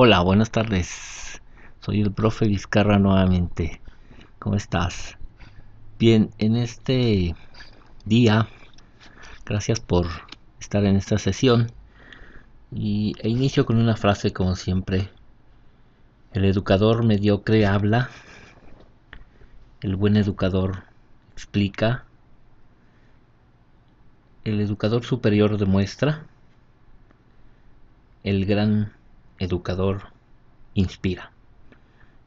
Hola, buenas tardes. Soy el profe Vizcarra nuevamente. ¿Cómo estás? Bien, en este día, gracias por estar en esta sesión. Y e inicio con una frase como siempre. El educador mediocre habla, el buen educador explica, el educador superior demuestra, el gran educador inspira.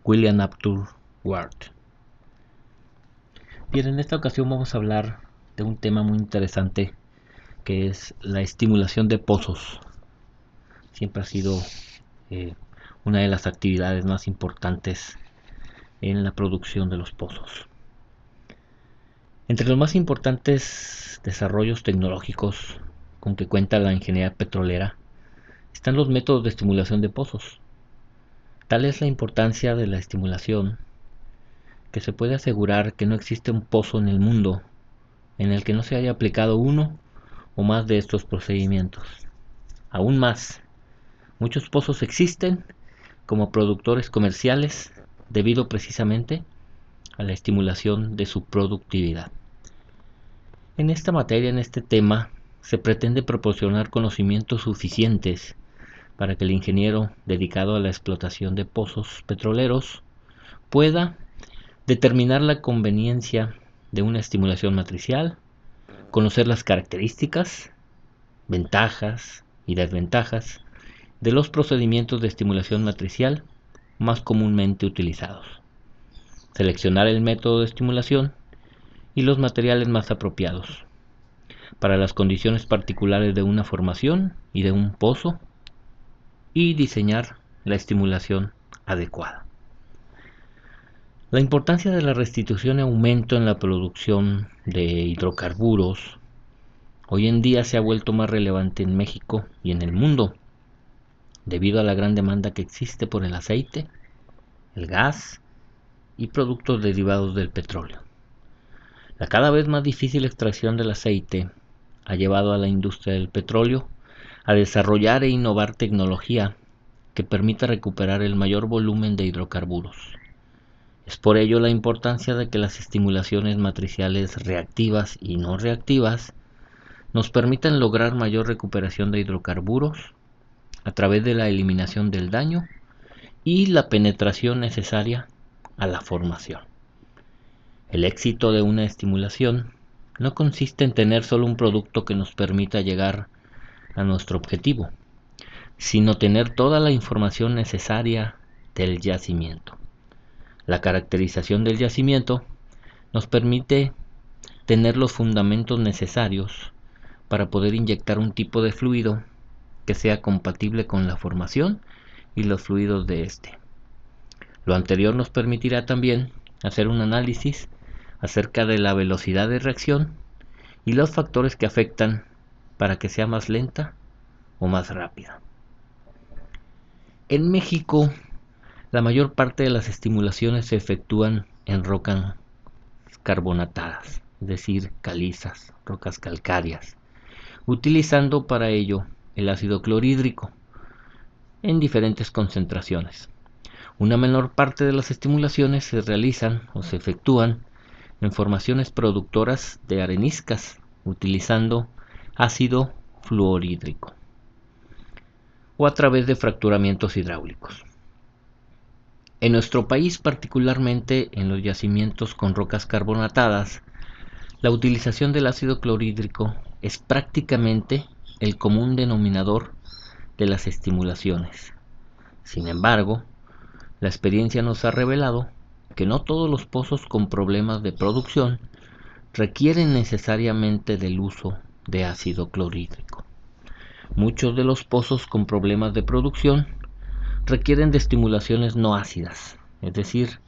William Aptur Ward. Bien, en esta ocasión vamos a hablar de un tema muy interesante que es la estimulación de pozos. Siempre ha sido eh, una de las actividades más importantes en la producción de los pozos. Entre los más importantes desarrollos tecnológicos con que cuenta la ingeniería petrolera están los métodos de estimulación de pozos. Tal es la importancia de la estimulación que se puede asegurar que no existe un pozo en el mundo en el que no se haya aplicado uno o más de estos procedimientos. Aún más, muchos pozos existen como productores comerciales debido precisamente a la estimulación de su productividad. En esta materia, en este tema, se pretende proporcionar conocimientos suficientes para que el ingeniero dedicado a la explotación de pozos petroleros pueda determinar la conveniencia de una estimulación matricial, conocer las características, ventajas y desventajas de los procedimientos de estimulación matricial más comúnmente utilizados, seleccionar el método de estimulación y los materiales más apropiados para las condiciones particulares de una formación y de un pozo y diseñar la estimulación adecuada. La importancia de la restitución y aumento en la producción de hidrocarburos hoy en día se ha vuelto más relevante en México y en el mundo debido a la gran demanda que existe por el aceite, el gas y productos derivados del petróleo. La cada vez más difícil extracción del aceite ha llevado a la industria del petróleo a desarrollar e innovar tecnología que permita recuperar el mayor volumen de hidrocarburos. Es por ello la importancia de que las estimulaciones matriciales reactivas y no reactivas nos permitan lograr mayor recuperación de hidrocarburos a través de la eliminación del daño y la penetración necesaria a la formación. El éxito de una estimulación no consiste en tener solo un producto que nos permita llegar a nuestro objetivo, sino tener toda la información necesaria del yacimiento. La caracterización del yacimiento nos permite tener los fundamentos necesarios para poder inyectar un tipo de fluido que sea compatible con la formación y los fluidos de este. Lo anterior nos permitirá también hacer un análisis acerca de la velocidad de reacción y los factores que afectan para que sea más lenta o más rápida. En México, la mayor parte de las estimulaciones se efectúan en rocas carbonatadas, es decir, calizas, rocas calcáreas, utilizando para ello el ácido clorhídrico en diferentes concentraciones. Una menor parte de las estimulaciones se realizan o se efectúan en formaciones productoras de areniscas utilizando ácido fluorhídrico o a través de fracturamientos hidráulicos. En nuestro país, particularmente en los yacimientos con rocas carbonatadas, la utilización del ácido clorhídrico es prácticamente el común denominador de las estimulaciones. Sin embargo, la experiencia nos ha revelado que no todos los pozos con problemas de producción requieren necesariamente del uso de ácido clorhídrico. Muchos de los pozos con problemas de producción requieren de estimulaciones no ácidas, es decir,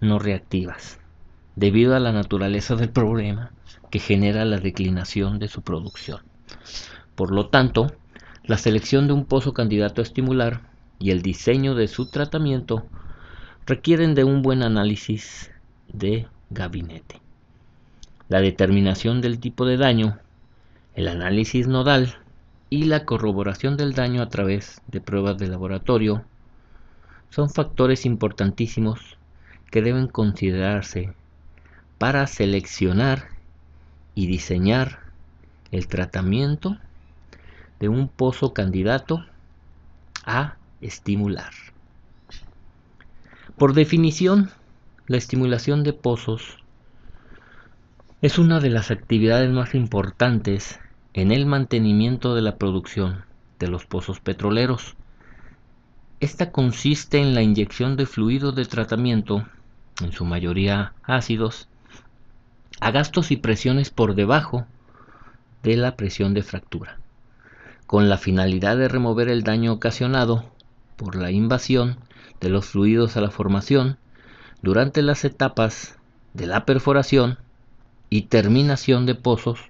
no reactivas, debido a la naturaleza del problema que genera la declinación de su producción. Por lo tanto, la selección de un pozo candidato a estimular y el diseño de su tratamiento requieren de un buen análisis de gabinete la determinación del tipo de daño, el análisis nodal y la corroboración del daño a través de pruebas de laboratorio son factores importantísimos que deben considerarse para seleccionar y diseñar el tratamiento de un pozo candidato a estimular. Por definición, la estimulación de pozos es una de las actividades más importantes en el mantenimiento de la producción de los pozos petroleros. Esta consiste en la inyección de fluidos de tratamiento, en su mayoría ácidos, a gastos y presiones por debajo de la presión de fractura, con la finalidad de remover el daño ocasionado por la invasión de los fluidos a la formación durante las etapas de la perforación y terminación de pozos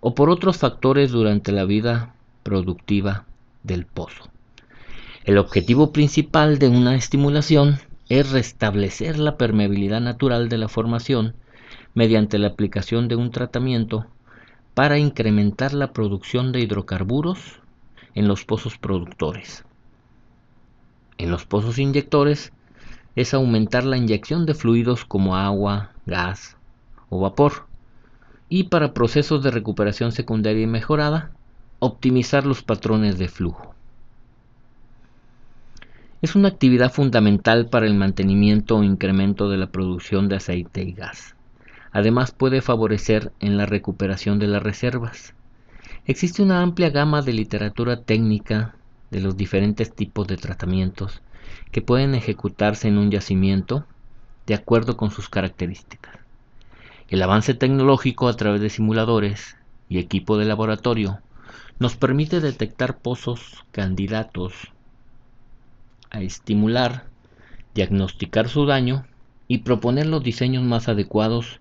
o por otros factores durante la vida productiva del pozo. El objetivo principal de una estimulación es restablecer la permeabilidad natural de la formación mediante la aplicación de un tratamiento para incrementar la producción de hidrocarburos en los pozos productores. En los pozos inyectores es aumentar la inyección de fluidos como agua, gas o vapor. Y para procesos de recuperación secundaria y mejorada, optimizar los patrones de flujo. Es una actividad fundamental para el mantenimiento o incremento de la producción de aceite y gas. Además puede favorecer en la recuperación de las reservas. Existe una amplia gama de literatura técnica de los diferentes tipos de tratamientos que pueden ejecutarse en un yacimiento de acuerdo con sus características. El avance tecnológico a través de simuladores y equipo de laboratorio nos permite detectar pozos candidatos a estimular, diagnosticar su daño y proponer los diseños más adecuados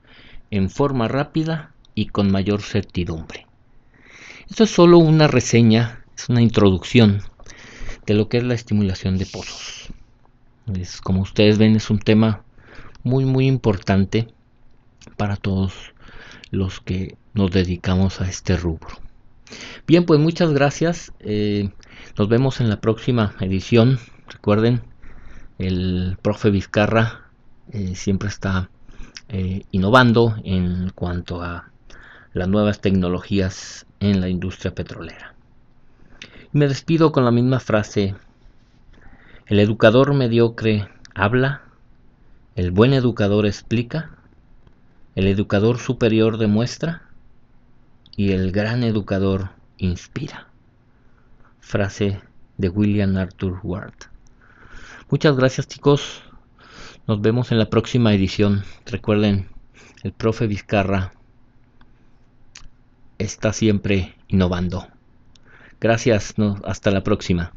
en forma rápida y con mayor certidumbre. Esto es solo una reseña, es una introducción de lo que es la estimulación de pozos. Es, como ustedes ven, es un tema muy muy importante para todos los que nos dedicamos a este rubro. Bien, pues muchas gracias. Eh, nos vemos en la próxima edición. Recuerden, el profe Vizcarra eh, siempre está eh, innovando en cuanto a las nuevas tecnologías en la industria petrolera. Me despido con la misma frase. El educador mediocre habla, el buen educador explica, el educador superior demuestra y el gran educador inspira. Frase de William Arthur Ward. Muchas gracias chicos. Nos vemos en la próxima edición. Recuerden, el profe Vizcarra está siempre innovando. Gracias, hasta la próxima.